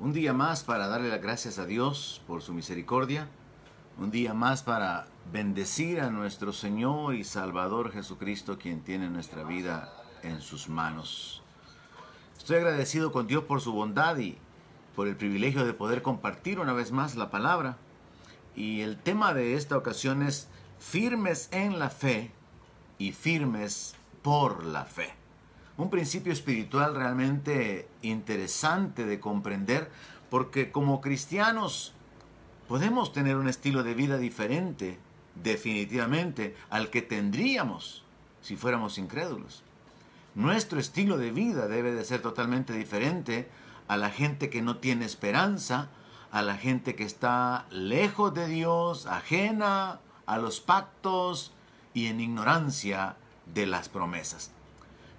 Un día más para darle las gracias a Dios por su misericordia. Un día más para bendecir a nuestro Señor y Salvador Jesucristo, quien tiene nuestra vida en sus manos. Estoy agradecido con Dios por su bondad y por el privilegio de poder compartir una vez más la palabra. Y el tema de esta ocasión es firmes en la fe y firmes por la fe un principio espiritual realmente interesante de comprender, porque como cristianos podemos tener un estilo de vida diferente, definitivamente, al que tendríamos si fuéramos incrédulos. Nuestro estilo de vida debe de ser totalmente diferente a la gente que no tiene esperanza, a la gente que está lejos de Dios, ajena a los pactos y en ignorancia de las promesas.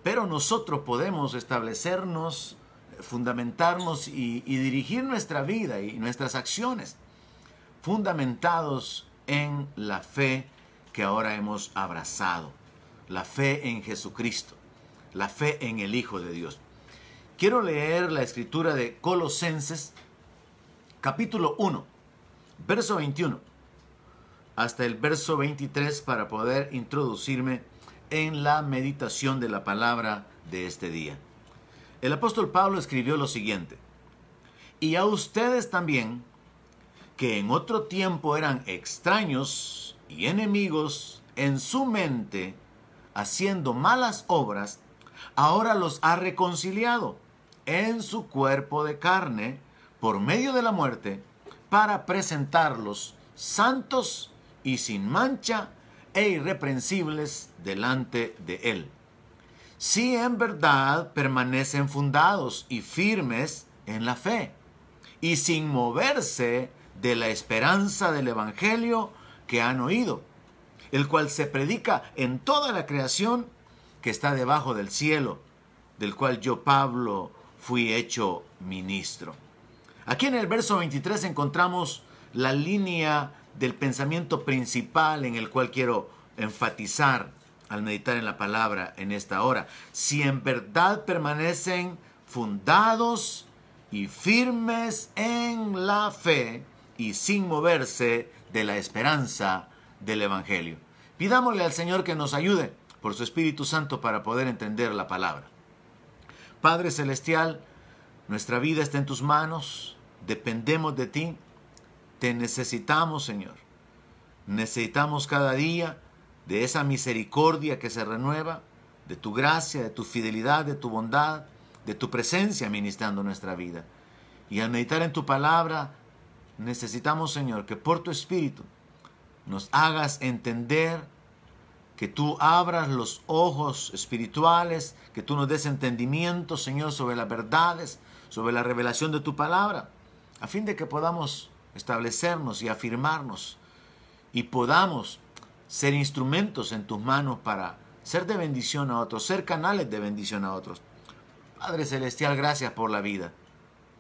Pero nosotros podemos establecernos, fundamentarnos y, dirigir nuestra vida y nuestras acciones fundamentados en la fe que ahora hemos abrazado, la fe en Jesucristo, la fe en el Hijo de Dios. Quiero leer la escritura de Colosenses, capítulo 1, verso 21, hasta el verso 23 para poder introducirme en la meditación de la palabra de este día. El apóstol Pablo escribió lo siguiente, y a ustedes también, que en otro tiempo eran extraños y enemigos en su mente, haciendo malas obras, ahora los ha reconciliado en su cuerpo de carne por medio de la muerte, para presentarlos santos y sin mancha e irreprensibles delante de Él. Si en verdad permanecen fundados y firmes en la fe, y sin moverse de la esperanza del Evangelio que han oído, el cual se predica en toda la creación que está debajo del cielo, del cual yo, Pablo, fui hecho ministro. Aquí en el verso 23 encontramos la línea del pensamiento principal en el cual quiero enfatizar al meditar en la palabra en esta hora. Si en verdad permanecen fundados y firmes en la fe y sin moverse de la esperanza del Evangelio. Pidámosle al Señor que nos ayude por su Espíritu Santo para poder entender la palabra. Padre Celestial, nuestra vida está en tus manos, dependemos de ti, te necesitamos, Señor. Necesitamos cada día de esa misericordia que se renueva, de tu gracia, de tu fidelidad, de tu bondad, de tu presencia ministrando nuestra vida. Y al meditar en tu palabra, necesitamos, Señor, que por tu Espíritu nos hagas entender, que tú abras los ojos espirituales, que tú nos des entendimiento, Señor, sobre las verdades, sobre la revelación de tu palabra, a fin de que podamos establecernos y afirmarnos y podamos ser instrumentos en tus manos para ser de bendición a otros, ser canales de bendición a otros. Padre Celestial, gracias por la vida,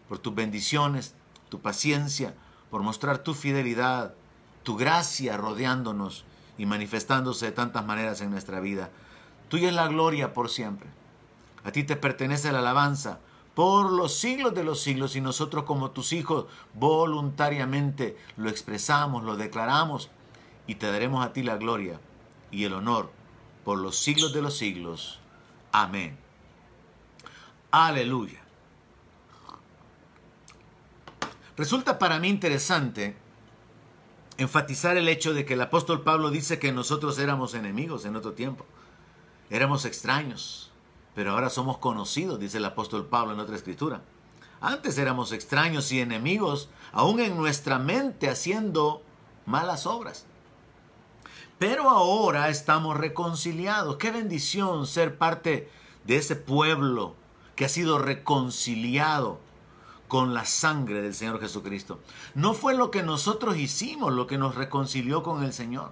por tus bendiciones, tu paciencia, por mostrar tu fidelidad, tu gracia rodeándonos y manifestándose de tantas maneras en nuestra vida. Tuya es la gloria por siempre. A ti te pertenece la alabanza por los siglos de los siglos y nosotros como tus hijos voluntariamente lo expresamos, lo declaramos y te daremos a ti la gloria y el honor por los siglos de los siglos. Amén. Aleluya. Resulta para mí interesante enfatizar el hecho de que el apóstol Pablo dice que nosotros éramos enemigos en otro tiempo. Éramos extraños, pero ahora somos conocidos, dice el apóstol Pablo en otra escritura. Antes éramos extraños y enemigos, aún en nuestra mente haciendo malas obras. Pero ahora estamos reconciliados. Qué bendición ser parte de ese pueblo que ha sido reconciliado con la sangre del Señor Jesucristo. No fue lo que nosotros hicimos lo que nos reconcilió con el Señor.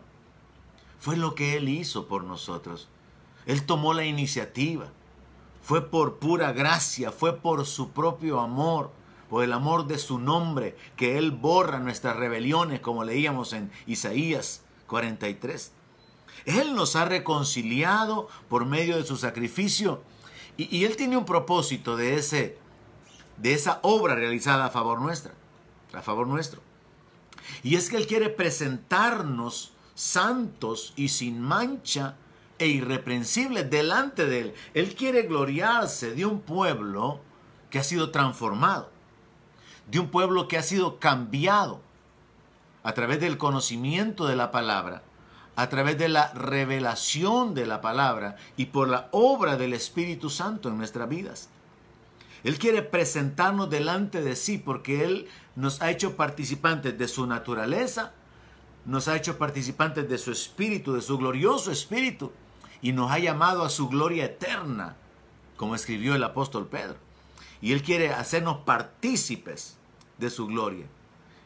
Fue lo que Él hizo por nosotros. Él tomó la iniciativa fue por pura gracia, fue por su propio amor, por el amor de su nombre, que Él borra nuestras rebeliones, como leíamos en Isaías 43. Él nos ha reconciliado por medio de su sacrificio y, Él tiene un propósito de ese de esa obra realizada a favor nuestra, a favor nuestro. Y es que Él quiere presentarnos santos y sin mancha e irreprensibles delante de Él. Él quiere gloriarse de un pueblo que ha sido transformado, de un pueblo que ha sido cambiado a través del conocimiento de la palabra, a través de la revelación de la palabra y por la obra del Espíritu Santo en nuestras vidas. Él quiere presentarnos delante de sí porque Él nos ha hecho participantes de su naturaleza, nos ha hecho participantes de su espíritu, de su glorioso espíritu, y nos ha llamado a su gloria eterna, como escribió el apóstol Pedro. Y Él quiere hacernos partícipes de su gloria.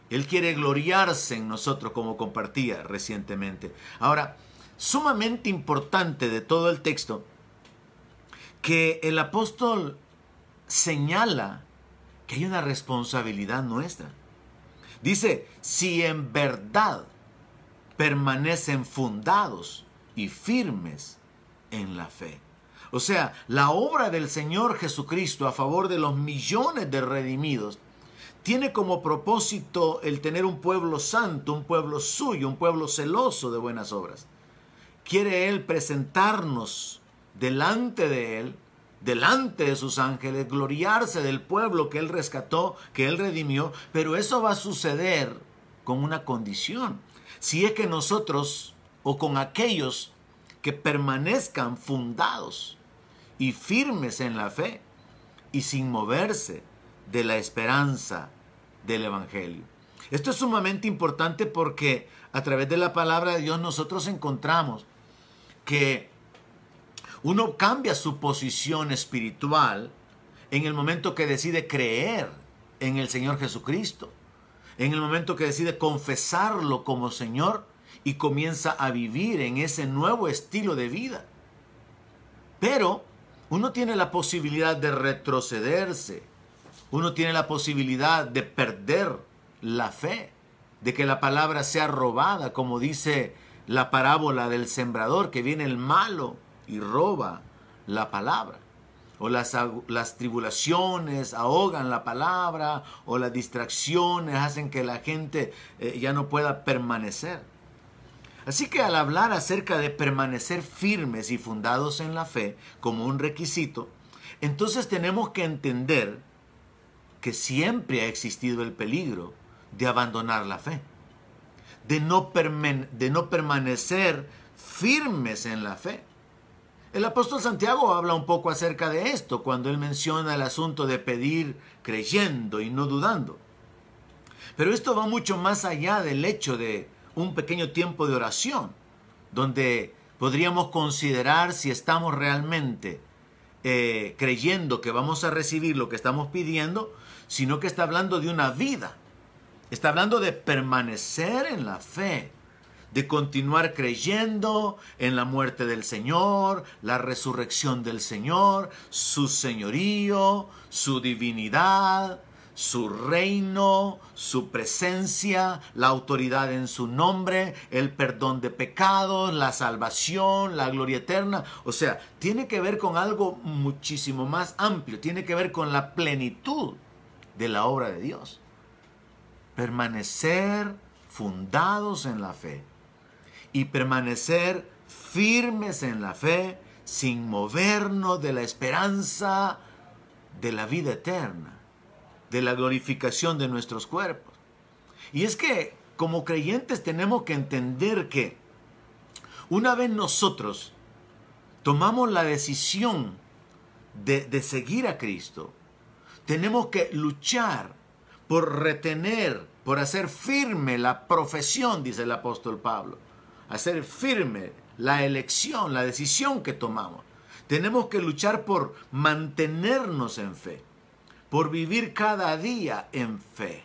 Él quiere gloriarse en nosotros como compartía recientemente. Ahora, sumamente importante de todo el texto, que el apóstol señala que hay una responsabilidad nuestra. Dice, si en verdad permanecen fundados y firmes en la fe. O sea, la obra del Señor Jesucristo a favor de los millones de redimidos tiene como propósito el tener un pueblo santo, un pueblo suyo, un pueblo celoso de buenas obras. Quiere Él presentarnos delante de Él delante de sus ángeles, gloriarse del pueblo que Él rescató, que Él redimió, pero eso va a suceder con una condición. Si es que nosotros o con aquellos que permanezcan fundados y firmes en la fe y sin moverse de la esperanza del Evangelio. Esto es sumamente importante porque a través de la palabra de Dios nosotros encontramos que uno cambia su posición espiritual en el momento que decide creer en el Señor Jesucristo, en el momento que decide confesarlo como Señor y comienza a vivir en ese nuevo estilo de vida. Pero uno tiene la posibilidad de retrocederse, uno tiene la posibilidad de perder la fe, de que la palabra sea robada, como dice la parábola del sembrador, que viene el malo y roba la palabra. O las, las, tribulaciones ahogan la palabra, o las distracciones hacen que la gente eh, ya no pueda permanecer. Así que al hablar acerca de permanecer firmes y fundados en la fe como un requisito, entonces tenemos que entender que siempre ha existido el peligro de abandonar la fe, de no, de no permanecer firmes en la fe. El apóstol Santiago habla un poco acerca de esto cuando él menciona el asunto de pedir creyendo y no dudando. Pero esto va mucho más allá del hecho de un pequeño tiempo de oración, donde podríamos considerar si estamos realmente eh, creyendo que vamos a recibir lo que estamos pidiendo, sino que está hablando de una vida. Está hablando de permanecer en la fe de continuar creyendo en la muerte del Señor, la resurrección del Señor, su señorío, su divinidad, su reino, su presencia, la autoridad en su nombre, el perdón de pecados, la salvación, la gloria eterna. O sea, tiene que ver con algo muchísimo más amplio, tiene que ver con la plenitud de la obra de Dios. Permanecer fundados en la fe y permanecer firmes en la fe sin movernos de la esperanza de la vida eterna, de la glorificación de nuestros cuerpos. Y es que como creyentes tenemos que entender que una vez nosotros tomamos la decisión de, de seguir a Cristo, tenemos que luchar por retener, por hacer firme la profesión, dice el apóstol Pablo hacer firme la elección, la decisión que tomamos. Tenemos que luchar por mantenernos en fe, por vivir cada día en fe,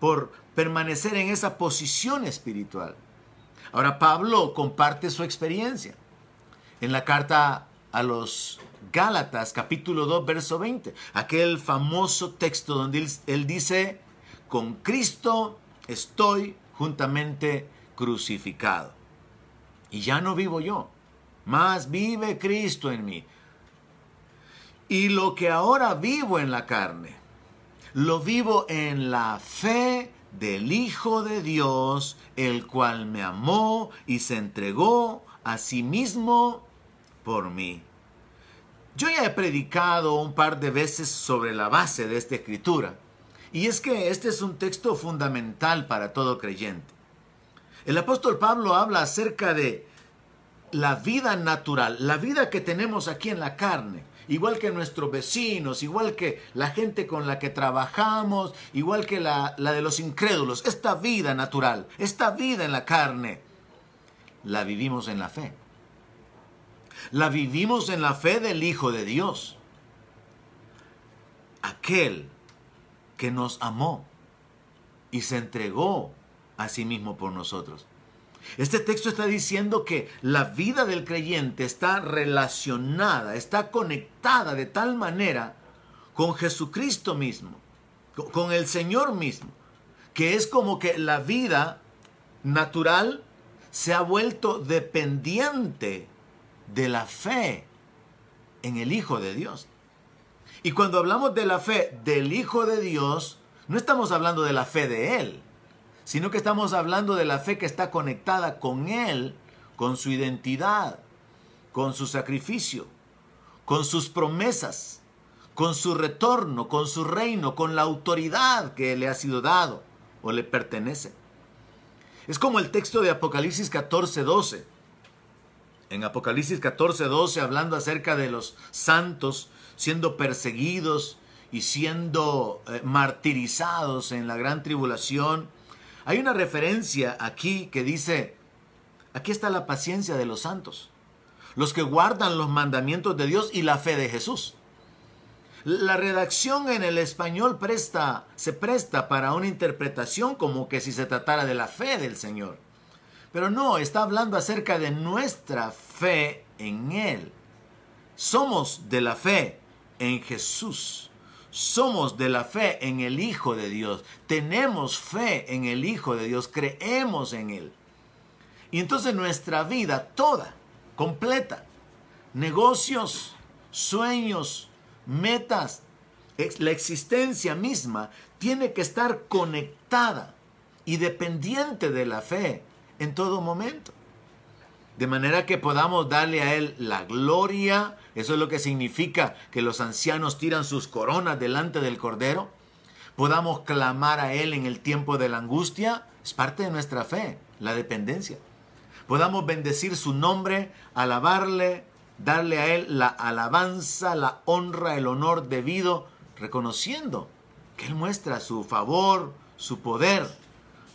por permanecer en esa posición espiritual. Ahora Pablo comparte su experiencia en la carta a los Gálatas capítulo 2 verso 20, aquel famoso texto donde él, él dice, con Cristo estoy juntamente crucificado. Y ya no vivo yo, más vive Cristo en mí. Y lo que ahora vivo en la carne, lo vivo en la fe del Hijo de Dios, el cual me amó y se entregó a sí mismo por mí. Yo ya he predicado un par de veces sobre la base de esta escritura, y es que este es un texto fundamental para todo creyente. El apóstol Pablo habla acerca de la vida natural, la vida que tenemos aquí en la carne, igual que nuestros vecinos, igual que la gente con la que trabajamos, igual que la, la, de los incrédulos, esta vida natural, esta vida en la carne, la vivimos en la fe. La vivimos en la fe del Hijo de Dios, aquel que nos amó y se entregó a sí mismo por nosotros. Este texto está diciendo que la vida del creyente está relacionada, está conectada de tal manera con Jesucristo mismo, con el Señor mismo, que es como que la vida natural se ha vuelto dependiente de la fe en el Hijo de Dios. Y cuando hablamos de la fe del Hijo de Dios, no estamos hablando de la fe de Él, sino que estamos hablando de la fe que está conectada con Él, con su identidad, con su sacrificio, con sus promesas, con su retorno, con su reino, con la autoridad que le ha sido dado o le pertenece. Es como el texto de Apocalipsis 14, 12. En Apocalipsis 14, 12, hablando acerca de los santos siendo perseguidos y siendo eh, martirizados en la gran tribulación, hay una referencia aquí que dice, aquí está la paciencia de los santos, los que guardan los mandamientos de Dios y la fe de Jesús. La redacción en el español presta, se presta para una interpretación como que si se tratara de la fe del Señor. Pero no, está hablando acerca de nuestra fe en Él. Somos de la fe en Jesús somos de la fe en el Hijo de Dios, tenemos fe en el Hijo de Dios, creemos en Él. Y entonces nuestra vida toda, completa, negocios, sueños, metas, la existencia misma, tiene que estar conectada y dependiente de la fe en todo momento de manera que podamos darle a Él la gloria. Eso es lo que significa que los ancianos tiran sus coronas delante del Cordero. Podamos clamar a Él en el tiempo de la angustia. Es parte de nuestra fe, la dependencia. Podamos bendecir su nombre, alabarle, darle a Él la alabanza, la honra, el honor debido, reconociendo que Él muestra su favor, su poder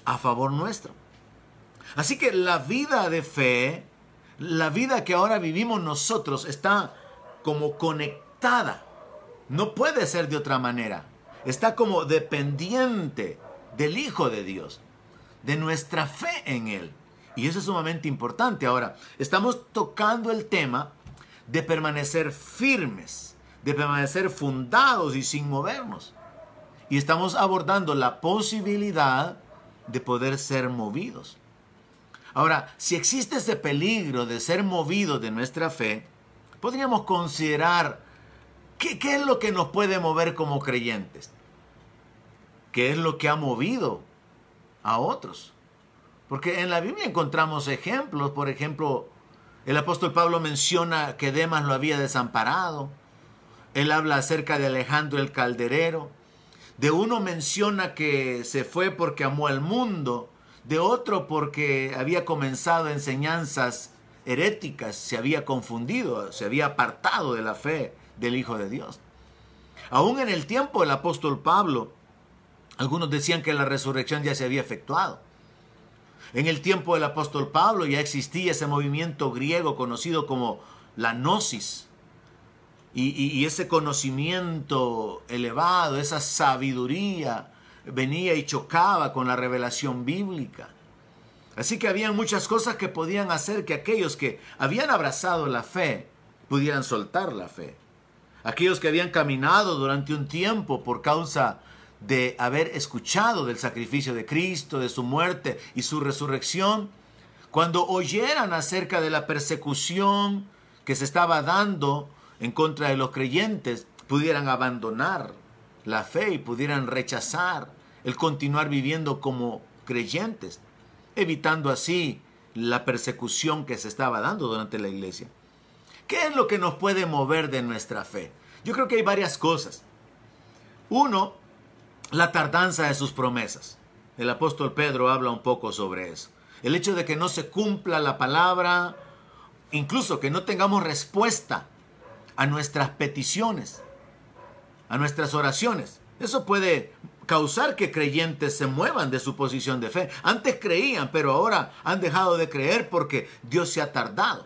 a favor nuestro. Así que la vida de fe la vida que ahora vivimos nosotros está como conectada. No puede ser de otra manera. Está como dependiente del Hijo de Dios, de nuestra fe en Él. Y eso es sumamente importante. Ahora, estamos tocando el tema de permanecer firmes, de permanecer fundados y sin movernos. Y estamos abordando la posibilidad de poder ser movidos. Ahora, si existe ese peligro de ser movido de nuestra fe, podríamos considerar qué, es lo que nos puede mover como creyentes. ¿Qué es lo que ha movido a otros? Porque en la Biblia encontramos ejemplos. Por ejemplo, el apóstol Pablo menciona que Demas lo había desamparado. Él habla acerca de Alejandro el Calderero. De uno menciona que se fue porque amó al mundo de otro porque había comenzado enseñanzas heréticas, se había confundido, se había apartado de la fe del Hijo de Dios. Aún en el tiempo del apóstol Pablo, algunos decían que la resurrección ya se había efectuado. En el tiempo del apóstol Pablo ya existía ese movimiento griego conocido como la gnosis. Y, y ese conocimiento elevado, esa sabiduría, venía y chocaba con la revelación bíblica. Así que había muchas cosas que podían hacer que aquellos que habían abrazado la fe pudieran soltar la fe. Aquellos que habían caminado durante un tiempo por causa de haber escuchado del sacrificio de Cristo, de su muerte y su resurrección, cuando oyeran acerca de la persecución que se estaba dando en contra de los creyentes, pudieran abandonar la fe y pudieran rechazar el continuar viviendo como creyentes, evitando así la persecución que se estaba dando durante la iglesia. ¿Qué es lo que nos puede mover de nuestra fe? Yo creo que hay varias cosas. Uno, la tardanza de sus promesas. El apóstol Pedro habla un poco sobre eso. El hecho de que no se cumpla la palabra, incluso que no tengamos respuesta a nuestras peticiones, a nuestras oraciones. Eso puede causar que creyentes se muevan de su posición de fe. Antes creían, pero ahora han dejado de creer porque Dios se ha tardado.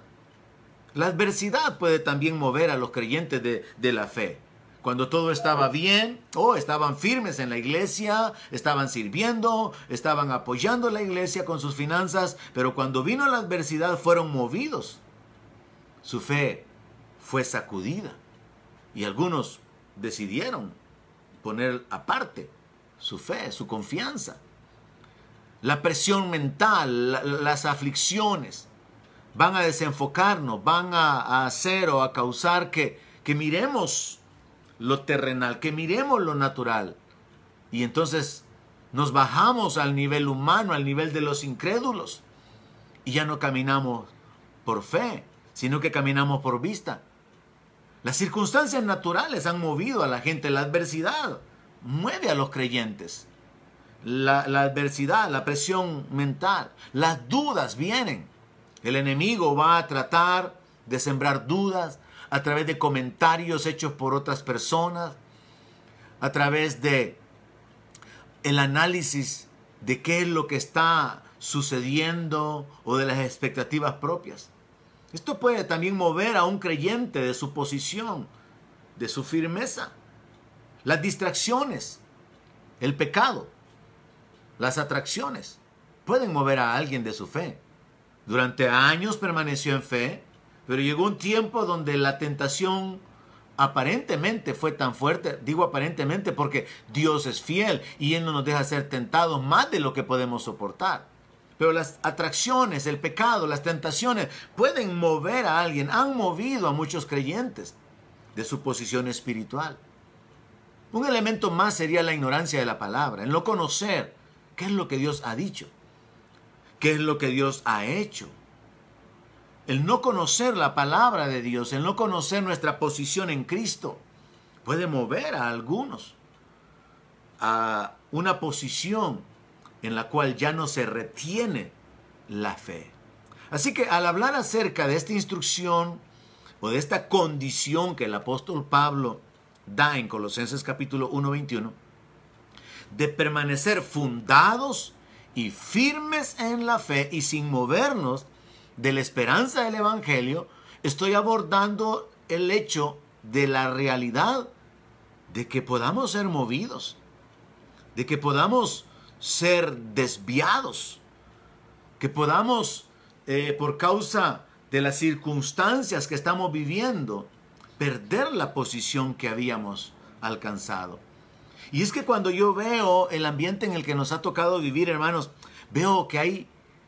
La adversidad puede también mover a los creyentes de, de la fe. Cuando todo estaba bien, o oh, estaban firmes en la iglesia, estaban sirviendo, estaban apoyando la iglesia con sus finanzas, pero cuando vino la adversidad fueron movidos. Su fe fue sacudida y algunos decidieron poner aparte su fe, su confianza. La presión mental, las aflicciones van a desenfocarnos, van a, hacer o a causar que, que miremos lo terrenal, que miremos lo natural. Y entonces nos bajamos al nivel humano, al nivel de los incrédulos. Y ya no caminamos por fe, sino que caminamos por vista. Las circunstancias naturales han movido a la gente, la adversidad mueve a los creyentes. La, adversidad, la presión mental, las dudas vienen. El enemigo va a tratar de sembrar dudas, a través de comentarios hechos por otras personas, a través de el análisis de qué es lo que está sucediendo o de las expectativas propias. Esto puede también mover a un creyente de su posición, de su firmeza. Las distracciones, el pecado, las atracciones pueden mover a alguien de su fe. Durante años permaneció en fe, pero llegó un tiempo donde la tentación aparentemente fue tan fuerte, digo aparentemente porque Dios es fiel y Él no nos deja ser tentados más de lo que podemos soportar. Pero las atracciones, el pecado, las tentaciones pueden mover a alguien, han movido a muchos creyentes de su posición espiritual. Un elemento más sería la ignorancia de la palabra, en no conocer qué es lo que Dios ha dicho, qué es lo que Dios ha hecho el no conocer la palabra de Dios, el no conocer nuestra posición en Cristo, puede mover a algunos a una posición en la cual ya no se retiene la fe. Así que al hablar acerca de esta instrucción o de esta condición que el apóstol Pablo da en Colosenses capítulo 1:21, de permanecer fundados y firmes en la fe y sin movernos de la esperanza del Evangelio, estoy abordando el hecho de la realidad de que podamos ser movidos, de que podamos ser desviados, que podamos, eh, por causa de las circunstancias que estamos viviendo, perder la posición que habíamos alcanzado. Y es que cuando yo veo el ambiente en el que nos ha tocado vivir, hermanos, veo que hay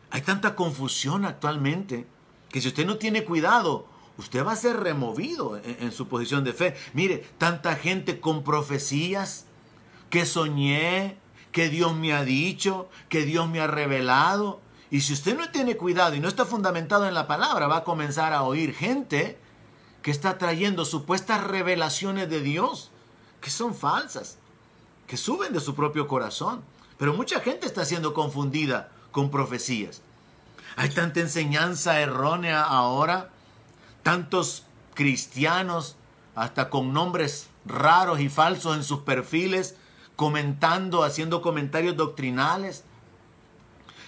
hay tanta confusión actualmente que si usted no tiene cuidado, usted va a ser removido en, su posición de fe. Mire, tanta gente con profecías que soñé, que Dios me ha dicho, que Dios me ha revelado. Y si usted no tiene cuidado y no está fundamentado en la palabra, va a comenzar a oír gente que está trayendo supuestas revelaciones de Dios que son falsas, que suben de su propio corazón. Pero mucha gente está siendo confundida con profecías. Hay tanta enseñanza errónea ahora, tantos cristianos, hasta con nombres raros y falsos en sus perfiles, comentando, haciendo comentarios doctrinales.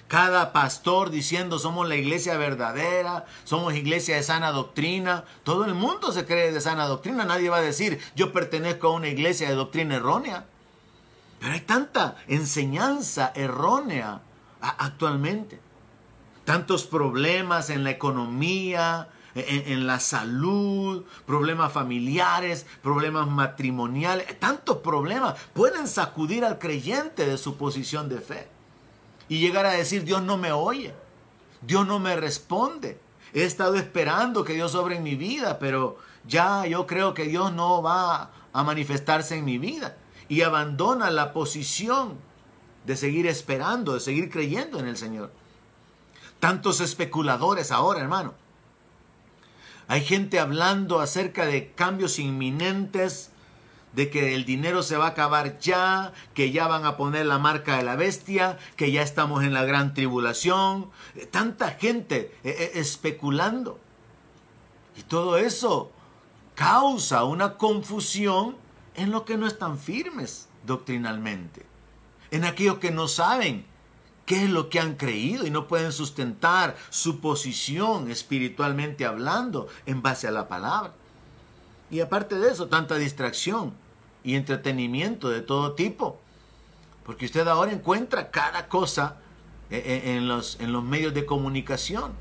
Cada pastor diciendo somos la iglesia verdadera, somos iglesia de sana doctrina. Todo el mundo se cree de sana doctrina. Nadie va a decir yo pertenezco a una iglesia de doctrina errónea. Pero hay tanta enseñanza errónea actualmente. Tantos problemas en la economía, en, la salud, problemas familiares, problemas matrimoniales, tantos problemas pueden sacudir al creyente de su posición de fe y llegar a decir, Dios no me oye, Dios no me responde. He estado esperando que Dios sobre en mi vida, pero ya yo creo que Dios no va a manifestarse en mi vida. y abandona la posición de seguir esperando, de seguir creyendo en el Señor. Tantos especuladores ahora, hermano. Hay gente hablando acerca de cambios inminentes, de que el dinero se va a acabar ya, que ya van a poner la marca de la bestia, que ya estamos en la gran tribulación. Tanta gente eh, eh, especulando. Y todo eso causa una confusión en lo que no están firmes doctrinalmente, en aquellos que no saben qué es lo que han creído y no pueden sustentar su posición espiritualmente hablando en base a la palabra. Y aparte de eso, tanta distracción y entretenimiento de todo tipo. Porque usted ahora encuentra cada cosa eh, eh, en los, en los medios de comunicación.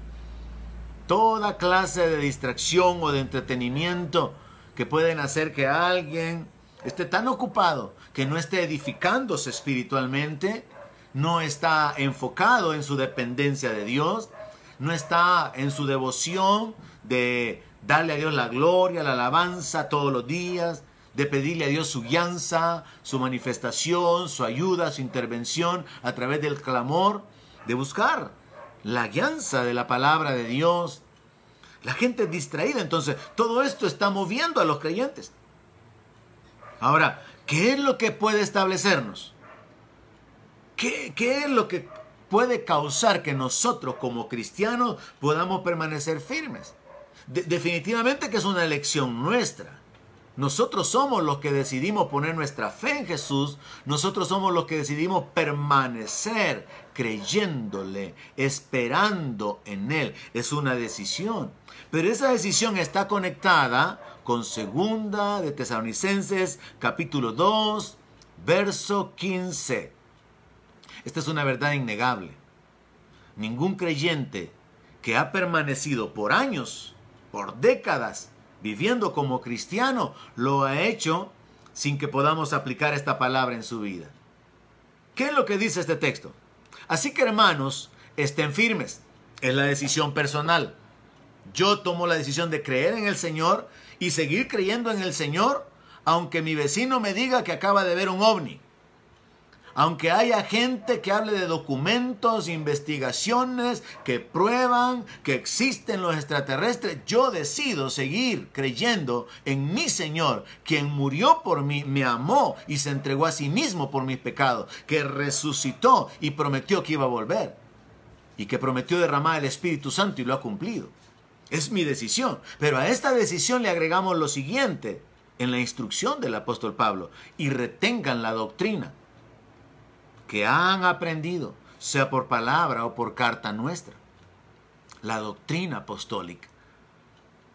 Toda clase de distracción o de entretenimiento que pueden hacer que alguien esté tan ocupado que no esté edificándose espiritualmente no está enfocado en su dependencia de Dios, no está en su devoción de darle a Dios la gloria, la alabanza todos los días, de pedirle a Dios su guianza, su manifestación, su ayuda, su intervención a través del clamor, de buscar la guianza de la palabra de Dios. La gente es distraída, entonces todo esto está moviendo a los creyentes. Ahora, ¿qué es lo que puede establecernos? ¿Qué, es lo que puede causar que nosotros como cristianos podamos permanecer firmes? Definitivamente que es una elección nuestra. Nosotros somos los que decidimos poner nuestra fe en Jesús. Nosotros somos los que decidimos permanecer creyéndole, esperando en Él. Es una decisión. Pero esa decisión está conectada con segunda de Tesalonicenses capítulo 2, verso 15. Esta es una verdad innegable. Ningún creyente que ha permanecido por años, por décadas, viviendo como cristiano, lo ha hecho sin que podamos aplicar esta palabra en su vida. ¿Qué es lo que dice este texto? Así que hermanos, estén firmes. Es la decisión personal. Yo tomo la decisión de creer en el Señor y seguir creyendo en el Señor, aunque mi vecino me diga que acaba de ver un ovni aunque haya gente que hable de documentos, investigaciones que prueban que existen los extraterrestres, yo decido seguir creyendo en mi Señor, quien murió por mí, me amó y se entregó a sí mismo por mis pecados, que resucitó y prometió que iba a volver, y que prometió derramar el Espíritu Santo y lo ha cumplido. Es mi decisión, pero a esta decisión le agregamos lo siguiente en la instrucción del apóstol Pablo, y retengan la doctrina que han aprendido, sea por palabra o por carta nuestra. La doctrina apostólica,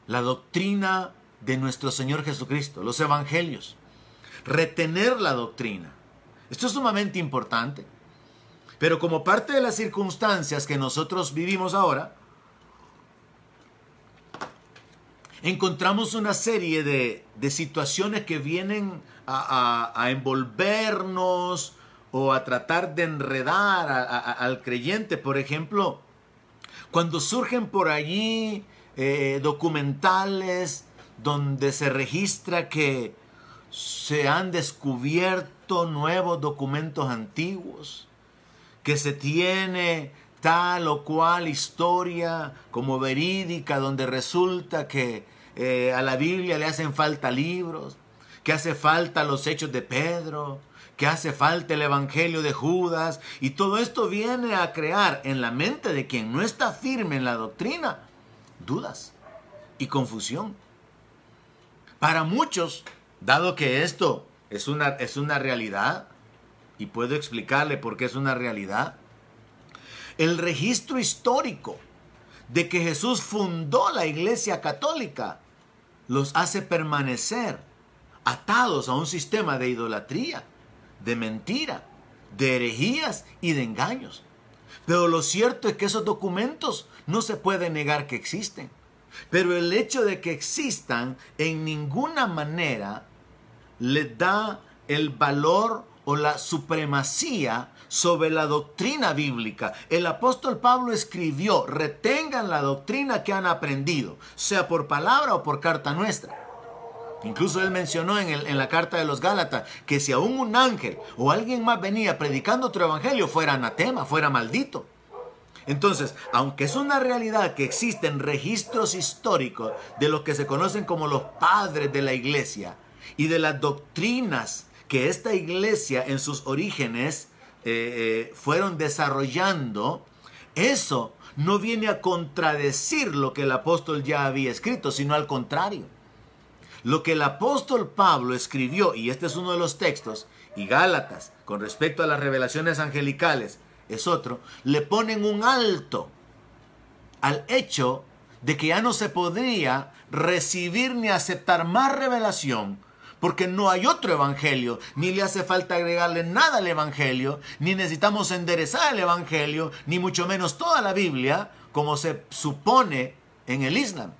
la doctrina de nuestro Señor Jesucristo, los evangelios, retener la doctrina. Esto es sumamente importante. Pero como parte de las circunstancias que nosotros vivimos ahora, encontramos una serie de, situaciones que vienen a envolvernos, o a tratar de enredar al creyente. Por ejemplo, cuando surgen por allí eh, documentales donde se registra que se han descubierto nuevos documentos antiguos, que se tiene tal o cual historia como verídica donde resulta que eh, a la Biblia le hacen falta libros, que hace falta los hechos de Pedro, que hace falta el Evangelio de Judas, y todo esto viene a crear en la mente de quien no está firme en la doctrina dudas y confusión. Para muchos, dado que esto es una, es una realidad, y puedo explicarle por qué es una realidad, el registro histórico de que Jesús fundó la iglesia católica los hace permanecer atados a un sistema de idolatría de mentira, de herejías y de engaños. Pero lo cierto es que esos documentos no se puede negar que existen. Pero el hecho de que existan en ninguna manera le da el valor o la supremacía sobre la doctrina bíblica. El apóstol Pablo escribió, retengan la doctrina que han aprendido, sea por palabra o por carta nuestra. Incluso él mencionó en, en, la carta de los Gálatas que si aún un ángel o alguien más venía predicando otro evangelio, fuera anatema, fuera maldito. Entonces, aunque es una realidad que existen registros históricos de los que se conocen como los padres de la iglesia y de las doctrinas que esta iglesia en sus orígenes eh, eh, fueron desarrollando, eso no viene a contradecir lo que el apóstol ya había escrito, sino al contrario. Lo que el apóstol Pablo escribió, y este es uno de los textos, y Gálatas, con respecto a las revelaciones angelicales, es otro, le ponen un alto al hecho de que ya no se podría recibir ni aceptar más revelación, porque no hay otro evangelio, ni le hace falta agregarle nada al evangelio, ni necesitamos enderezar el evangelio, ni mucho menos toda la Biblia, como se supone en el Islam.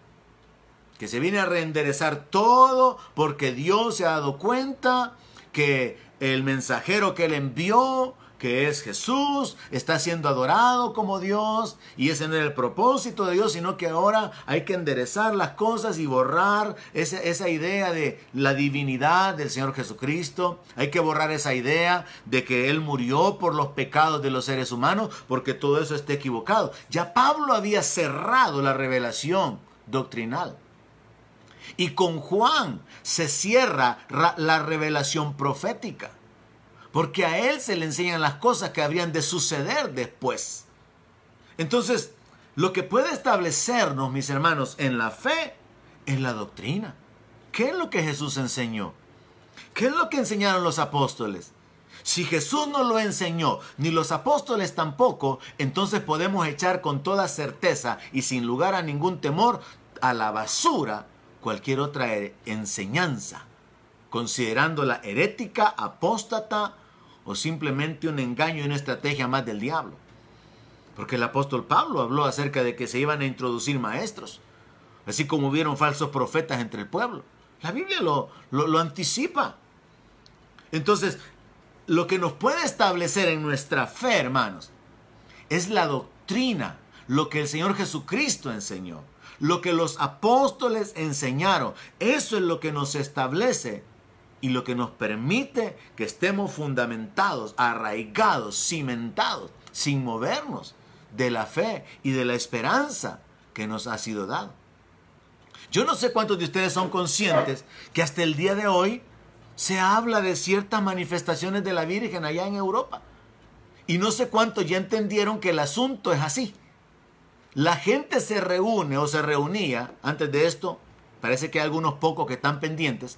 Que se viene a reenderezar todo porque Dios se ha dado cuenta que el mensajero que él envió que es Jesús, está siendo adorado como Dios y ese no es el propósito de Dios, sino que ahora hay que enderezar las cosas y borrar esa, esa idea de la divinidad del Señor Jesucristo. Hay que borrar esa idea de que Él murió por los pecados de los seres humanos, porque todo eso está equivocado. Ya Pablo había cerrado la revelación doctrinal. Y con Juan se cierra la revelación profética porque a él se le enseñan las cosas que habrían de suceder después. Entonces, lo que puede establecernos, mis hermanos, en la fe es la doctrina. ¿Qué es lo que Jesús enseñó? ¿Qué es lo que enseñaron los apóstoles? Si Jesús no lo enseñó, ni los apóstoles tampoco, entonces podemos echar con toda certeza y sin lugar a ningún temor a la basura cualquier otra enseñanza, considerándola herética, apóstata o simplemente un engaño y una estrategia más del diablo. Porque el apóstol Pablo habló acerca de que se iban a introducir maestros, así como hubieron falsos profetas entre el pueblo. La Biblia lo, lo, anticipa. Entonces, lo que nos puede establecer en nuestra fe, hermanos, es la doctrina, lo que el Señor Jesucristo enseñó, lo que los apóstoles enseñaron. Eso es lo que nos establece y lo que nos permite que estemos fundamentados, arraigados, cimentados, sin movernos de la fe y de la esperanza que nos ha sido dado. Yo no sé cuántos de ustedes son conscientes que hasta el día de hoy se habla de ciertas manifestaciones de la Virgen allá en Europa. Y no sé cuántos ya entendieron que el asunto es así. La gente se reúne o se reunía, antes de esto, parece que hay algunos pocos que están pendientes,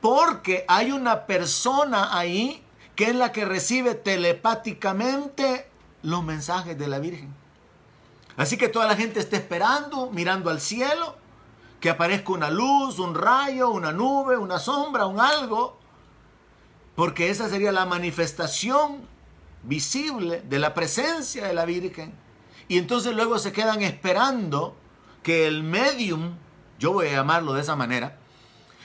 porque hay una persona ahí que es la que recibe telepáticamente los mensajes de la Virgen. Así que toda la gente está esperando, mirando al cielo, que aparezca una luz, un rayo, una nube, una sombra, un algo, porque esa sería la manifestación visible de la presencia de la Virgen. Y entonces luego se quedan esperando que el medium, yo voy a llamarlo de esa manera,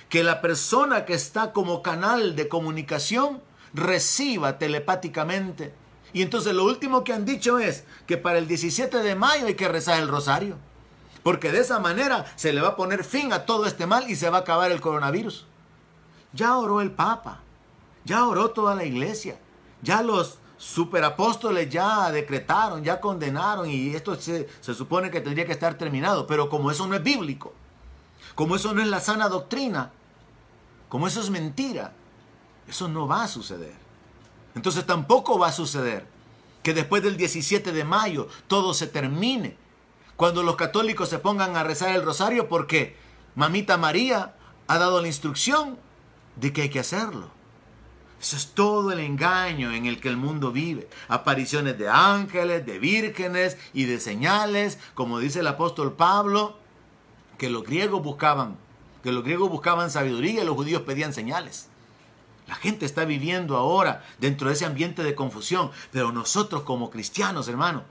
que la persona que está como canal de comunicación reciba telepáticamente. Y entonces lo último que han dicho es que para el 17 de mayo hay que rezar el rosario. Porque de esa manera se le va a poner fin a todo este mal y se va a acabar el coronavirus. Ya oró el Papa, ya oró toda la iglesia, ya los superapóstoles ya decretaron, ya condenaron y esto se, se supone que tendría que estar terminado. Pero como eso no es bíblico, como eso no es la sana doctrina, como eso es mentira, eso no va a suceder. Entonces tampoco va a suceder que después del 17 de mayo todo se termine. Cuando los católicos se pongan a rezar el rosario porque mamita María ha dado la instrucción de que hay que hacerlo. Eso es todo el engaño en el que el mundo vive. Apariciones de ángeles, de vírgenes y de señales, como dice el apóstol Pablo, que los griegos buscaban que los griegos buscaban sabiduría y los judíos pedían señales. La gente está viviendo ahora dentro de ese ambiente de confusión, pero nosotros como cristianos, hermano,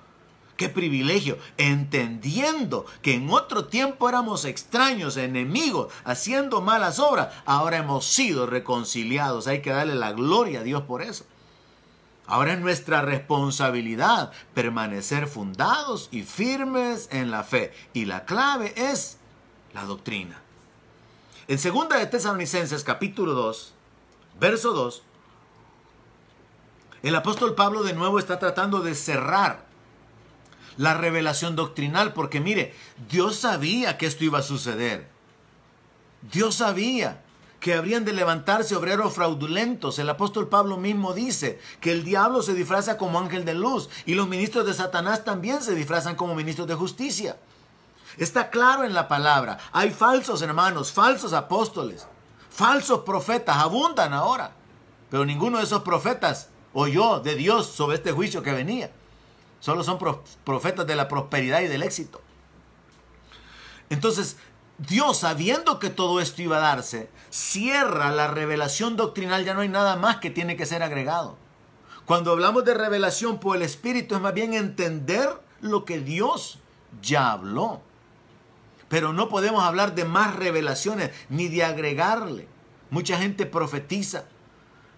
qué privilegio, entendiendo que en otro tiempo éramos extraños, enemigos, haciendo malas obras, ahora hemos sido reconciliados. Hay que darle la gloria a Dios por eso. Ahora es nuestra responsabilidad permanecer fundados y firmes en la fe. Y la clave es la doctrina. En segunda de Tesalonicenses capítulo 2, verso 2, el apóstol Pablo de nuevo está tratando de cerrar la revelación doctrinal, porque mire, Dios sabía que esto iba a suceder. Dios sabía que habrían de levantarse obreros fraudulentos. El apóstol Pablo mismo dice que el diablo se disfraza como ángel de luz y los ministros de Satanás también se disfrazan como ministros de justicia. Está claro en la palabra. Hay falsos hermanos, falsos apóstoles, falsos profetas, abundan ahora. Pero ninguno de esos profetas oyó de Dios sobre este juicio que venía. Solo son profetas de la prosperidad y del éxito. Entonces, Dios, sabiendo que todo esto iba a darse, cierra la revelación doctrinal, ya no hay nada más que tiene que ser agregado. Cuando hablamos de revelación por el Espíritu es más bien entender lo que Dios ya habló. Pero no podemos hablar de más revelaciones ni de agregarle. Mucha gente profetiza,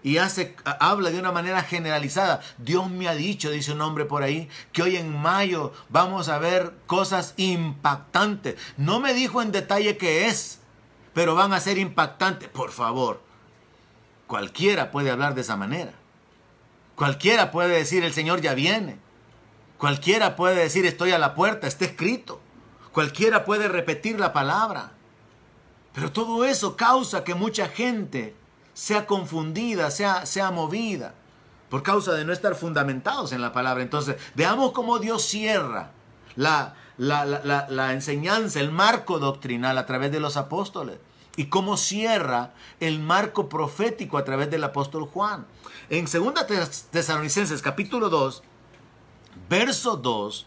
y hace, habla de una manera generalizada. Dios me ha dicho, dice un hombre por ahí, que hoy en mayo vamos a ver cosas impactantes. No me dijo en detalle qué es, pero van a ser impactantes. Por favor, cualquiera puede hablar de esa manera. Cualquiera puede decir, el Señor ya viene. Cualquiera puede decir, estoy a la puerta, está escrito. Cualquiera puede repetir la palabra. Pero todo eso causa que mucha gente sea confundida, sea, sea movida, por causa de no estar fundamentados en la palabra. Entonces, veamos cómo Dios cierra la, la, enseñanza, el marco doctrinal a través de los apóstoles y cómo cierra el marco profético a través del apóstol Juan. En 2 Tesalonicenses capítulo 2, verso 2,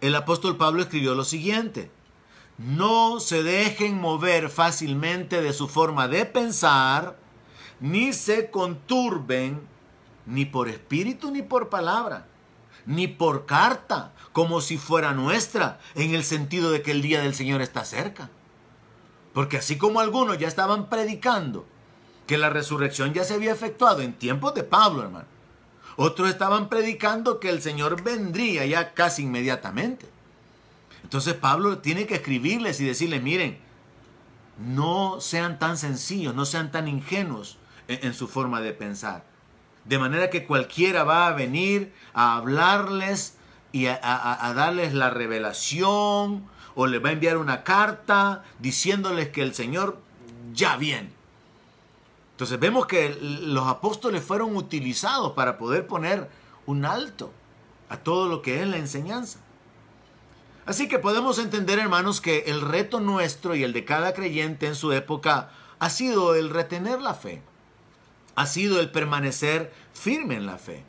el apóstol Pablo escribió lo siguiente. No se dejen mover fácilmente de su forma de pensar, ni se conturben ni por espíritu ni por palabra, ni por carta, como si fuera nuestra, en el sentido de que el día del Señor está cerca. Porque así como algunos ya estaban predicando que la resurrección ya se había efectuado en tiempos de Pablo, hermano, otros estaban predicando que el Señor vendría ya casi inmediatamente. Entonces Pablo tiene que escribirles y decirles, miren, no sean tan sencillos, no sean tan ingenuos, en, su forma de pensar. De manera que cualquiera va a venir a hablarles y a, darles la revelación o les va a enviar una carta diciéndoles que el Señor ya viene. Entonces vemos que los apóstoles fueron utilizados para poder poner un alto a todo lo que es la enseñanza. Así que podemos entender, hermanos, que el reto nuestro y el de cada creyente en su época ha sido el retener la fe ha sido el permanecer firme en la fe.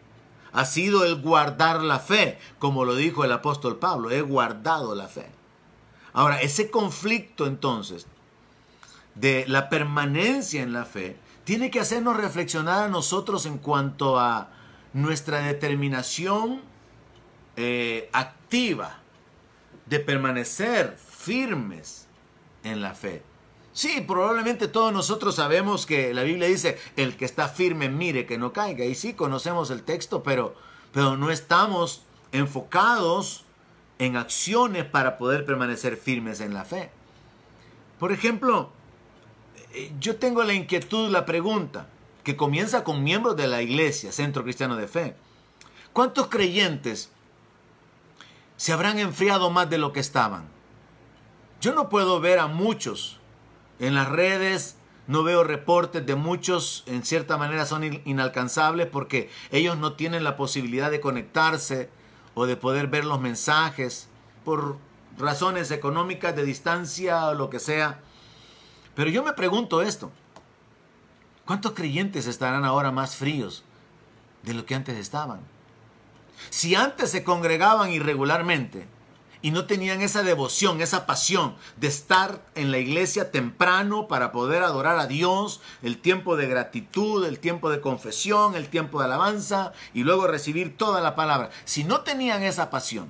Ha sido el guardar la fe, como lo dijo el apóstol Pablo, he guardado la fe. Ahora, ese conflicto entonces de la permanencia en la fe tiene que hacernos reflexionar a nosotros en cuanto a nuestra determinación eh, activa de permanecer firmes en la fe. Sí, probablemente todos nosotros sabemos que la Biblia dice, el que está firme mire que no caiga. Y sí, conocemos el texto, pero, pero no estamos enfocados en acciones para poder permanecer firmes en la fe. Por ejemplo, eh, yo tengo la inquietud, la pregunta, que comienza con miembros de la iglesia, Centro Cristiano de Fe. ¿Cuántos creyentes se habrán enfriado más de lo que estaban? Yo no puedo ver a muchos en las redes no veo reportes de muchos, en cierta manera son inalcanzables porque ellos no tienen la posibilidad de conectarse o de poder ver los mensajes por razones económicas, de distancia o lo que sea. Pero yo me pregunto esto, ¿cuántos creyentes estarán ahora más fríos de lo que antes estaban? Si antes se congregaban irregularmente, y no tenían esa devoción, esa pasión de estar en la iglesia temprano para poder adorar a Dios, el tiempo de gratitud, el tiempo de confesión, el tiempo de alabanza y luego recibir toda la palabra. Si no tenían esa pasión,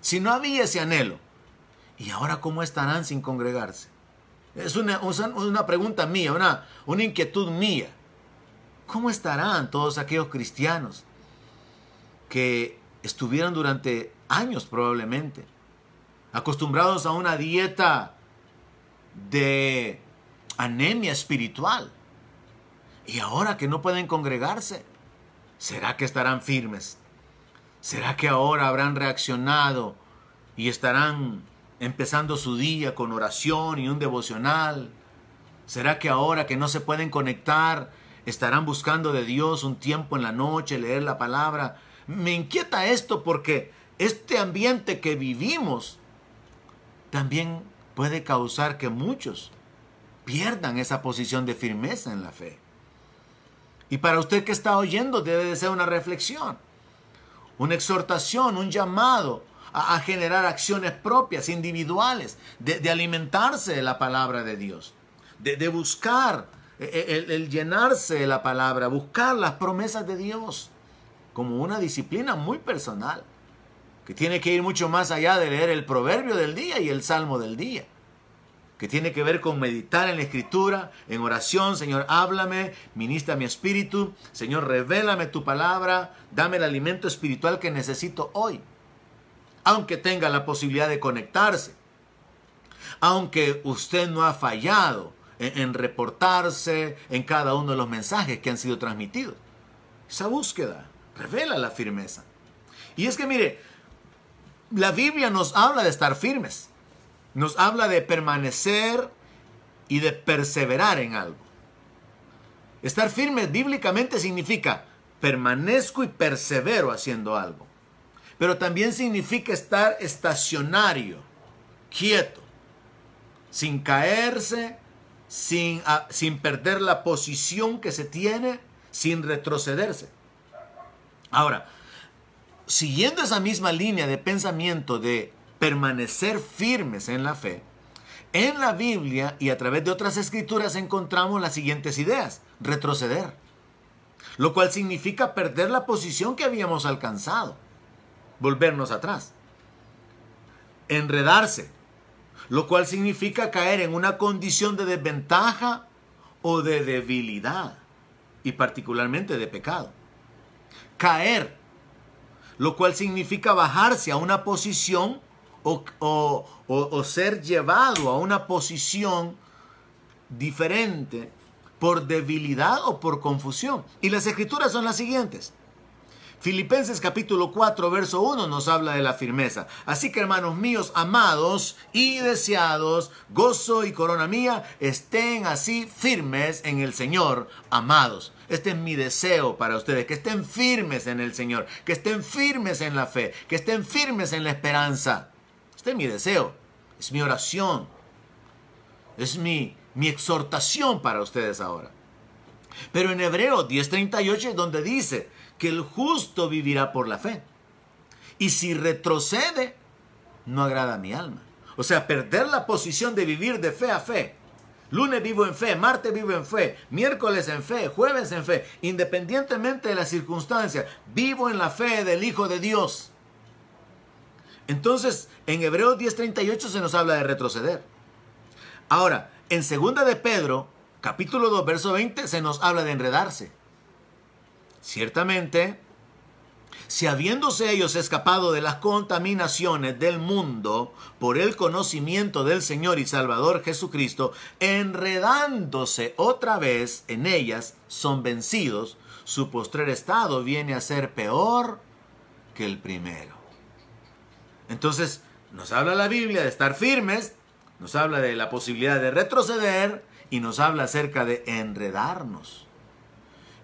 si no había ese anhelo, ¿y ahora cómo estarán sin congregarse? Es una, una pregunta mía, una, una inquietud mía. ¿Cómo estarán todos aquellos cristianos que estuvieron durante años probablemente acostumbrados a una dieta de anemia espiritual. Y ahora que no pueden congregarse, ¿será que estarán firmes? ¿Será que ahora habrán reaccionado y estarán empezando su día con oración y un devocional? ¿Será que ahora que no se pueden conectar, estarán buscando de Dios un tiempo en la noche, leer la palabra? Me inquieta esto porque este ambiente que vivimos también puede causar que muchos pierdan esa posición de firmeza en la fe. Y para usted que está oyendo debe de ser una reflexión, una exhortación, un llamado a, generar acciones propias, individuales, de, alimentarse de la palabra de Dios, de, buscar eh, el llenarse de la palabra, buscar las promesas de Dios como una disciplina muy personal, que tiene que ir mucho más allá de leer el proverbio del día y el salmo del día que tiene que ver con meditar en la escritura, en oración, Señor, háblame, ministra mi espíritu, Señor, revélame tu palabra, dame el alimento espiritual que necesito hoy. Aunque tenga la posibilidad de conectarse, aunque usted no ha fallado en, en reportarse en cada uno de los mensajes que han sido transmitidos. Esa búsqueda revela la firmeza. Y es que mire, la Biblia nos habla de estar firmes. Nos habla de permanecer y de perseverar en algo. Estar firmes bíblicamente significa permanezco y persevero haciendo algo. Pero también significa estar estacionario, quieto, sin caerse, sin, sin perder la posición que se tiene, sin retrocederse. Ahora, siguiendo esa misma línea de pensamiento de permanecer firmes en la fe, en la Biblia y a través de otras escrituras encontramos las siguientes ideas. Retroceder, lo cual significa perder la posición que habíamos alcanzado, volvernos atrás. Enredarse, lo cual significa caer en una condición de desventaja o de debilidad, y particularmente de pecado. Caer, lo cual significa bajarse a una posición o, ser llevado a una posición diferente por debilidad o por confusión. Y las escrituras son las siguientes. Filipenses capítulo 4, verso 1 nos habla de la firmeza. Así que hermanos míos, amados y deseados, gozo y corona mía, estén así firmes en el Señor, amados. Este es mi deseo para ustedes, que estén firmes en el Señor, que estén firmes en la fe, que estén firmes en la esperanza. Este es mi deseo, es mi oración, es mi, mi exhortación para ustedes ahora. Pero en Hebreo 10:38 es donde dice que el justo vivirá por la fe. Y si retrocede, no agrada a mi alma. O sea, perder la posición de vivir de fe a fe. Lunes vivo en fe, martes vivo en fe, miércoles en fe, jueves en fe, independientemente de las circunstancias, vivo en la fe del Hijo de Dios. Entonces, en Hebreos 10:38 se nos habla de retroceder. Ahora, en segunda de Pedro, capítulo 2, verso 20, se nos habla de enredarse. Ciertamente, si habiéndose ellos escapado de las contaminaciones del mundo por el conocimiento del Señor y Salvador Jesucristo, enredándose otra vez en ellas, son vencidos, su postrer estado viene a ser peor que el primero. Entonces, nos habla la Biblia de estar firmes, nos habla de la posibilidad de retroceder y nos habla acerca de enredarnos.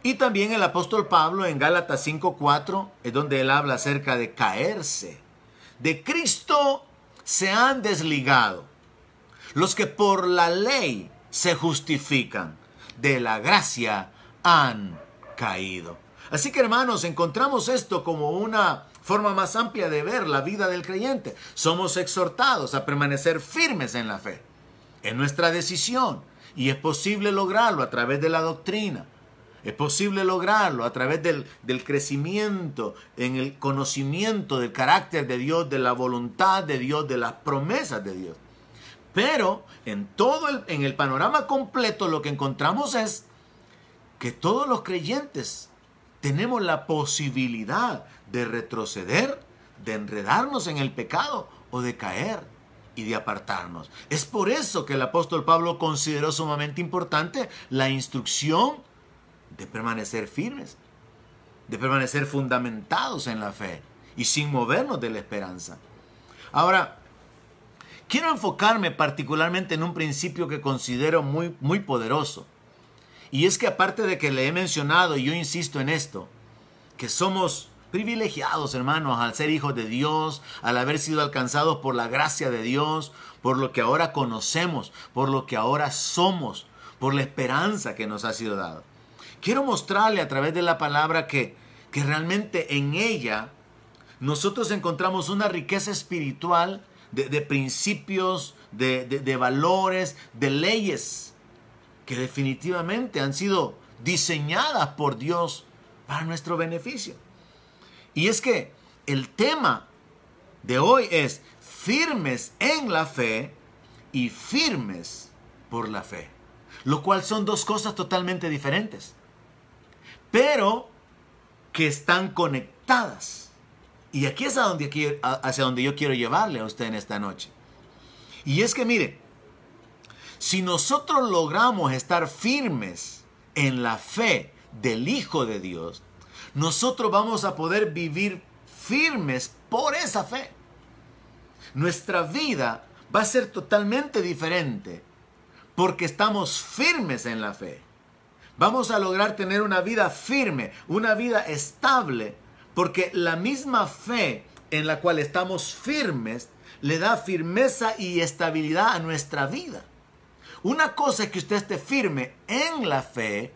Y también el apóstol Pablo en Gálatas 5:4 es donde él habla acerca de caerse. De Cristo se han desligado los que por la ley se justifican, de la gracia han caído. Así que hermanos, encontramos esto como una forma más amplia de ver la vida del creyente. Somos exhortados a permanecer firmes en la fe, en nuestra decisión, y es posible lograrlo a través de la doctrina. Es posible lograrlo a través del, crecimiento en el conocimiento del carácter de Dios, de la voluntad de Dios, de las promesas de Dios. Pero en todo el, en el panorama completo lo que encontramos es que todos los creyentes tenemos la posibilidad de retroceder, de enredarnos en el pecado o de caer. y de apartarnos. Es por eso que el apóstol Pablo consideró sumamente importante la instrucción de permanecer firmes, de permanecer fundamentados en la fe y sin movernos de la esperanza. Ahora, quiero enfocarme particularmente en un principio que considero muy, muy poderoso. Y es que aparte de que le he mencionado, y yo insisto en esto, que somos privilegiados, hermanos, al ser hijos de Dios, al haber sido alcanzados por la gracia de Dios, por lo que ahora conocemos, por lo que ahora somos, por la esperanza que nos ha sido dada. Quiero mostrarle a través de la palabra que, que realmente en ella nosotros encontramos una riqueza espiritual de, principios, de, de valores, de leyes que definitivamente han sido diseñadas por Dios para nuestro beneficio. Y es que el tema de hoy es firmes en la fe y firmes por la fe. Lo cual son dos cosas totalmente diferentes. Pero que están conectadas. Y aquí es hacia donde yo quiero llevarle a usted en esta noche. Y es que mire, si nosotros logramos estar firmes en la fe del Hijo de Dios, nosotros vamos a poder vivir firmes por esa fe. Nuestra vida va a ser totalmente diferente porque estamos firmes en la fe. Vamos a lograr tener una vida firme, una vida estable, porque la misma fe en la cual estamos firmes le da firmeza y estabilidad a nuestra vida. Una cosa es que usted esté firme en la fe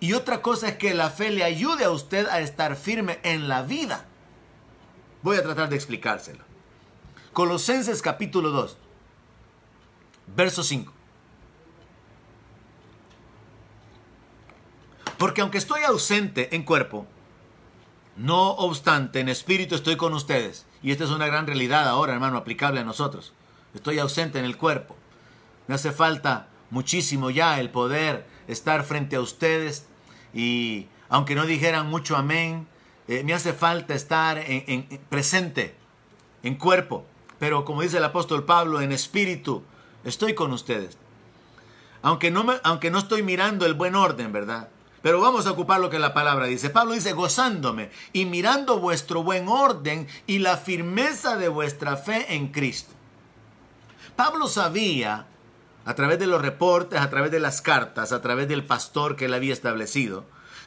y otra cosa es que la fe le ayude a usted a estar firme en la vida. Voy a tratar de explicárselo. Colosenses capítulo 2, verso 5. Porque aunque estoy ausente en cuerpo, no obstante en espíritu estoy con ustedes. Y esta es una gran realidad ahora, hermano, aplicable a nosotros. Estoy ausente en el cuerpo. Me hace falta muchísimo ya el poder estar frente a ustedes y aunque no dijeran mucho amén, eh, me hace falta estar en, presente, en cuerpo, pero como dice el apóstol Pablo, en espíritu, estoy con ustedes. Aunque no, aunque no estoy mirando el buen orden, ¿verdad? Pero vamos a ocupar lo que la palabra dice. Pablo dice, gozándome y mirando vuestro buen orden y la firmeza de vuestra fe en Cristo. Pablo sabía a través de los reportes, a través de las cartas, a través del pastor que él había establecido,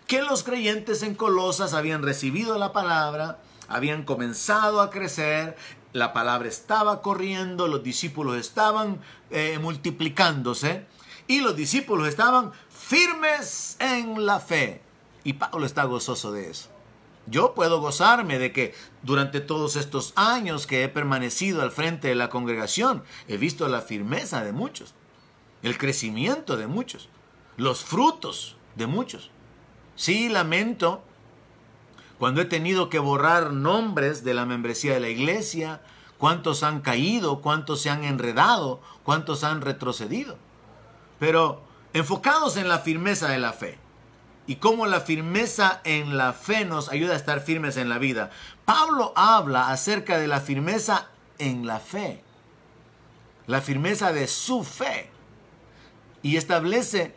que los creyentes en Colosas habían recibido la palabra, habían comenzado a crecer, la palabra estaba corriendo, los discípulos estaban eh, multiplicándose y los discípulos estaban firmes en la fe. Y Pablo está gozoso de eso. Yo puedo gozarme de que durante todos estos años que he permanecido al frente de la congregación, he visto la firmeza de muchos el crecimiento de muchos, los frutos de muchos. Sí, lamento cuando he tenido que borrar nombres de la membresía de la iglesia, cuántos han caído, cuántos se han enredado, cuántos han retrocedido. Pero enfocados en la firmeza de la fe y cómo la firmeza en la fe nos ayuda a estar firmes en la vida. Pablo habla acerca de la firmeza en la fe, la firmeza de su fe y establece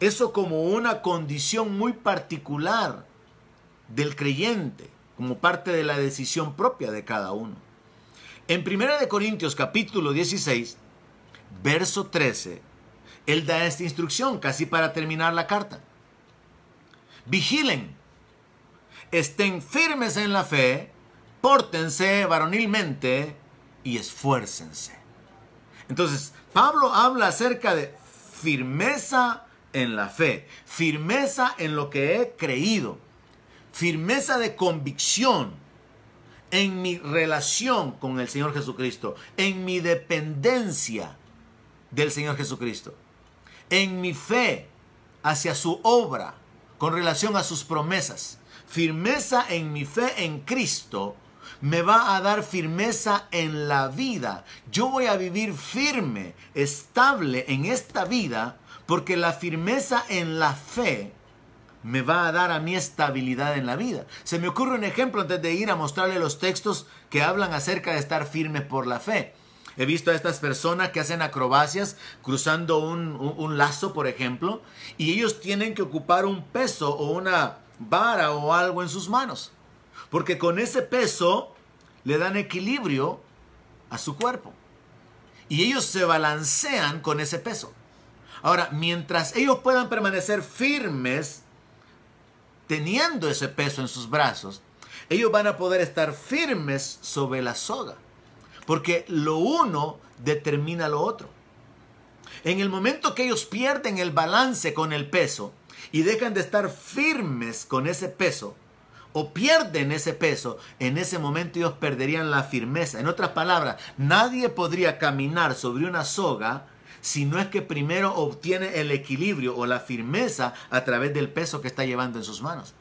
eso como una condición muy particular del creyente, como parte de la decisión propia de cada uno. En 1 Corintios capítulo 16, verso 13, él da esta instrucción casi para terminar la carta. Vigilen, estén firmes en la fe, pórtense varonilmente y esfuércense. Entonces, Pablo habla acerca de firmeza en la fe, firmeza en lo que he creído, firmeza de convicción en mi relación con el Señor Jesucristo, en mi dependencia del Señor Jesucristo, en mi fe hacia su obra con relación a sus promesas, firmeza en mi fe en Cristo, me va a dar firmeza en la vida. Yo voy a vivir firme, estable en esta vida, porque la firmeza en la fe me va a dar a mí estabilidad en la vida. Se me ocurre un ejemplo antes de ir a mostrarle los textos que hablan acerca de estar firme por la fe. He visto a estas personas que hacen acrobacias cruzando un, un- un lazo, por ejemplo, y ellos tienen que ocupar un peso o una vara o algo en sus manos, porque con ese peso le dan equilibrio a su cuerpo. Y ellos se balancean con ese peso. Ahora, mientras ellos puedan permanecer firmes, teniendo ese peso en sus brazos, ellos van a poder estar firmes sobre la soga. Porque lo uno determina lo otro. En el momento que ellos pierden el balance con el peso y dejan de estar firmes con ese peso, o pierden ese peso, en ese momento ellos perderían la firmeza. En otras palabras, nadie podría caminar sobre una soga si no es que primero obtiene el equilibrio o la firmeza a través del peso que está llevando en sus manos.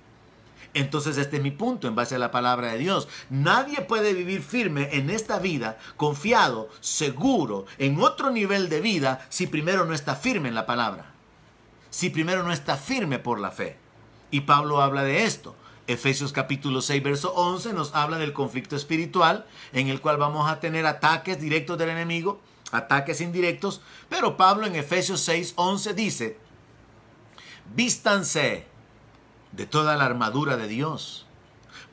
Entonces este es mi punto en base a la palabra de Dios. Nadie puede vivir firme en esta vida, confiado, seguro, en otro nivel de vida, si primero no está firme en la palabra. Si primero no está firme por la fe. Y Pablo habla de esto. Efesios capítulo 6, verso 11 nos habla del conflicto espiritual en el cual vamos a tener ataques directos del enemigo, ataques indirectos. Pero Pablo en Efesios 6, 11 dice, vístanse de toda la armadura de Dios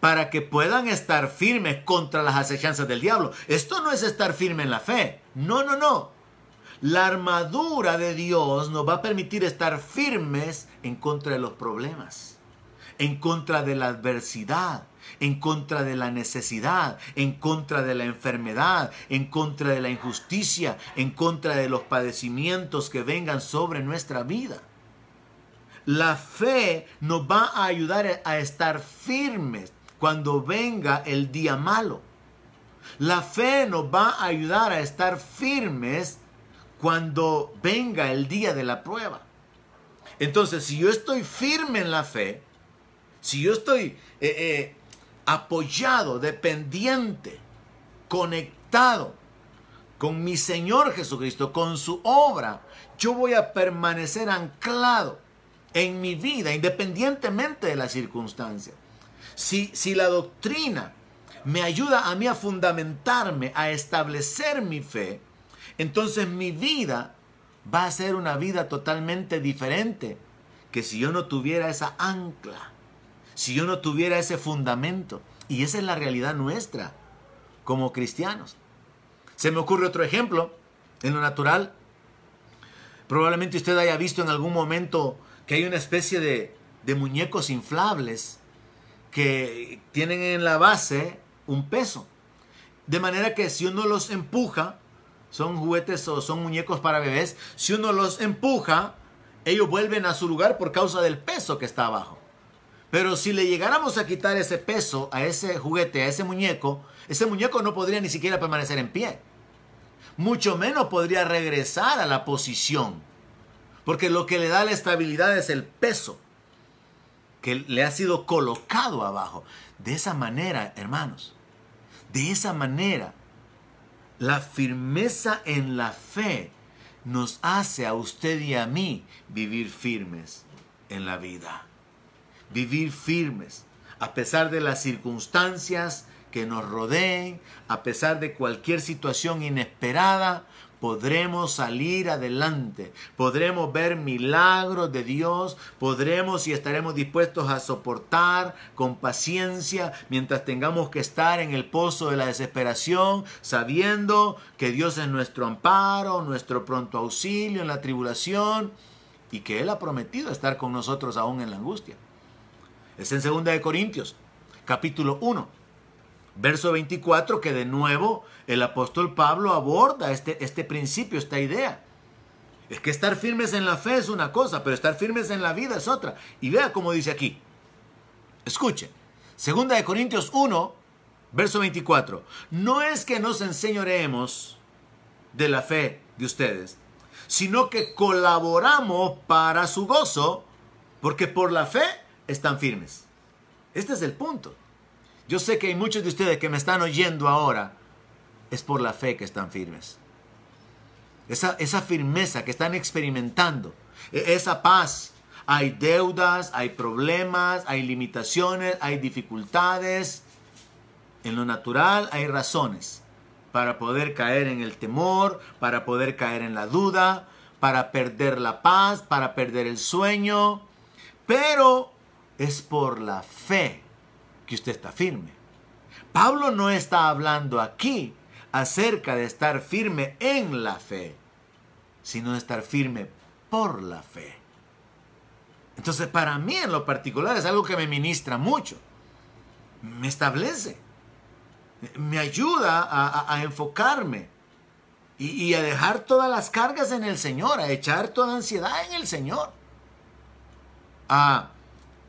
para que puedan estar firmes contra las acechanzas del diablo. Esto no es estar firme en la fe. No, no, no. La armadura de Dios nos va a permitir estar firmes en contra de los problemas, en contra de la adversidad, en contra de la necesidad, en contra de la enfermedad, en contra de la injusticia, en contra de los padecimientos que vengan sobre nuestra vida. La fe nos va a ayudar a estar firmes cuando venga el día malo. La fe nos va a ayudar a estar firmes cuando venga el día de la prueba. Entonces, si yo estoy firme en la fe, si yo estoy eh, eh, apoyado, dependiente, conectado con mi Señor Jesucristo, con su obra, yo voy a permanecer anclado en mi vida, independientemente de la circunstancia. Si, si la doctrina me ayuda a mí a fundamentarme, a establecer mi fe, entonces mi vida va a ser una vida totalmente diferente que si yo no tuviera esa ancla, si yo no tuviera ese fundamento. Y esa es la realidad nuestra como cristianos. Se me ocurre otro ejemplo en lo natural. Probablemente usted haya visto en algún momento que hay una especie de, de muñecos inflables que tienen en la base un peso. De manera que si uno los empuja, son juguetes o son muñecos para bebés, si uno los empuja, ellos vuelven a su lugar por causa del peso que está abajo. Pero si le llegáramos a quitar ese peso a ese juguete, a ese muñeco, ese muñeco no podría ni siquiera permanecer en pie. Mucho menos podría regresar a la posición. Porque lo que le da la estabilidad es el peso que le ha sido colocado abajo. De esa manera, hermanos, de esa manera, la firmeza en la fe nos hace a usted y a mí vivir firmes en la vida. Vivir firmes a pesar de las circunstancias que nos rodeen, a pesar de cualquier situación inesperada, podremos salir adelante, podremos ver milagros de Dios, podremos y estaremos dispuestos a soportar con paciencia mientras tengamos que estar en el pozo de la desesperación, sabiendo que Dios es nuestro amparo, nuestro pronto auxilio en la tribulación y que Él ha prometido estar con nosotros aún en la angustia. Es en 2 de Corintios, capítulo 1, verso 24, que de nuevo el apóstol Pablo aborda este, este principio, esta idea. Es que estar firmes en la fe es una cosa, pero estar firmes en la vida es otra. Y vea cómo dice aquí. Escuche. Segunda de Corintios 1, verso 24. No es que nos enseñoremos de la fe de ustedes, sino que colaboramos para su gozo, porque por la fe están firmes. Este es el punto. Yo sé que hay muchos de ustedes que me están oyendo ahora, es por la fe que están firmes. Esa, esa firmeza que están experimentando, e, esa paz. Hay deudas, hay problemas, hay limitaciones, hay dificultades. En lo natural hay razones. para poder caer en el temor, para poder caer en la duda, para perder la paz, para perder el sueño, pero es por la fe que usted está firme. Pablo no está hablando aquí acerca de estar firme en la fe, sino de estar firme por la fe. Entonces, para mí en lo particular es algo que me ministra mucho. Me establece. Me ayuda a, enfocarme y, y, a dejar todas las cargas en el Señor, a echar toda ansiedad en el Señor. A,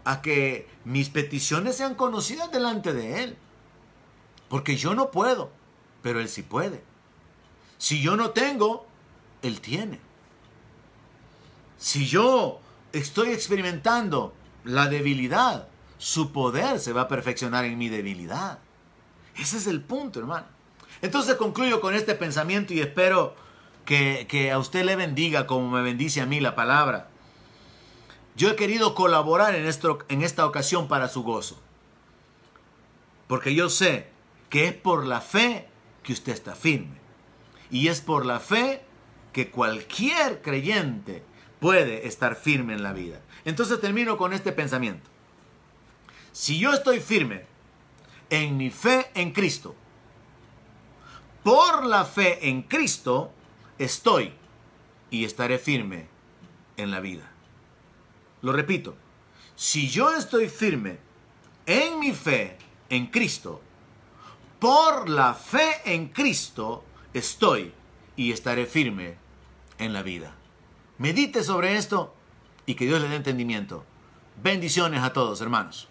a que mis peticiones sean conocidas delante de Él. Porque yo no puedo, pero Él sí puede. Si yo no tengo, Él tiene. Si yo estoy experimentando la debilidad, su poder se va a perfeccionar en mi debilidad. Ese es el punto, hermano. Entonces concluyo con este pensamiento y espero que, a usted le bendiga como me bendice a mí la palabra. Yo he querido colaborar en, esto, en esta ocasión para su gozo. Porque yo sé que es por la fe que usted está firme. Y es por la fe que cualquier creyente puede estar firme en la vida. Entonces termino con este pensamiento. Si yo estoy firme en mi fe en Cristo, por la fe en Cristo estoy y estaré firme en la vida. Lo repito, si yo estoy firme en mi fe en Cristo, por la fe en Cristo estoy y estaré firme en la vida. Medite sobre esto y que Dios le dé entendimiento. Bendiciones a todos, hermanos.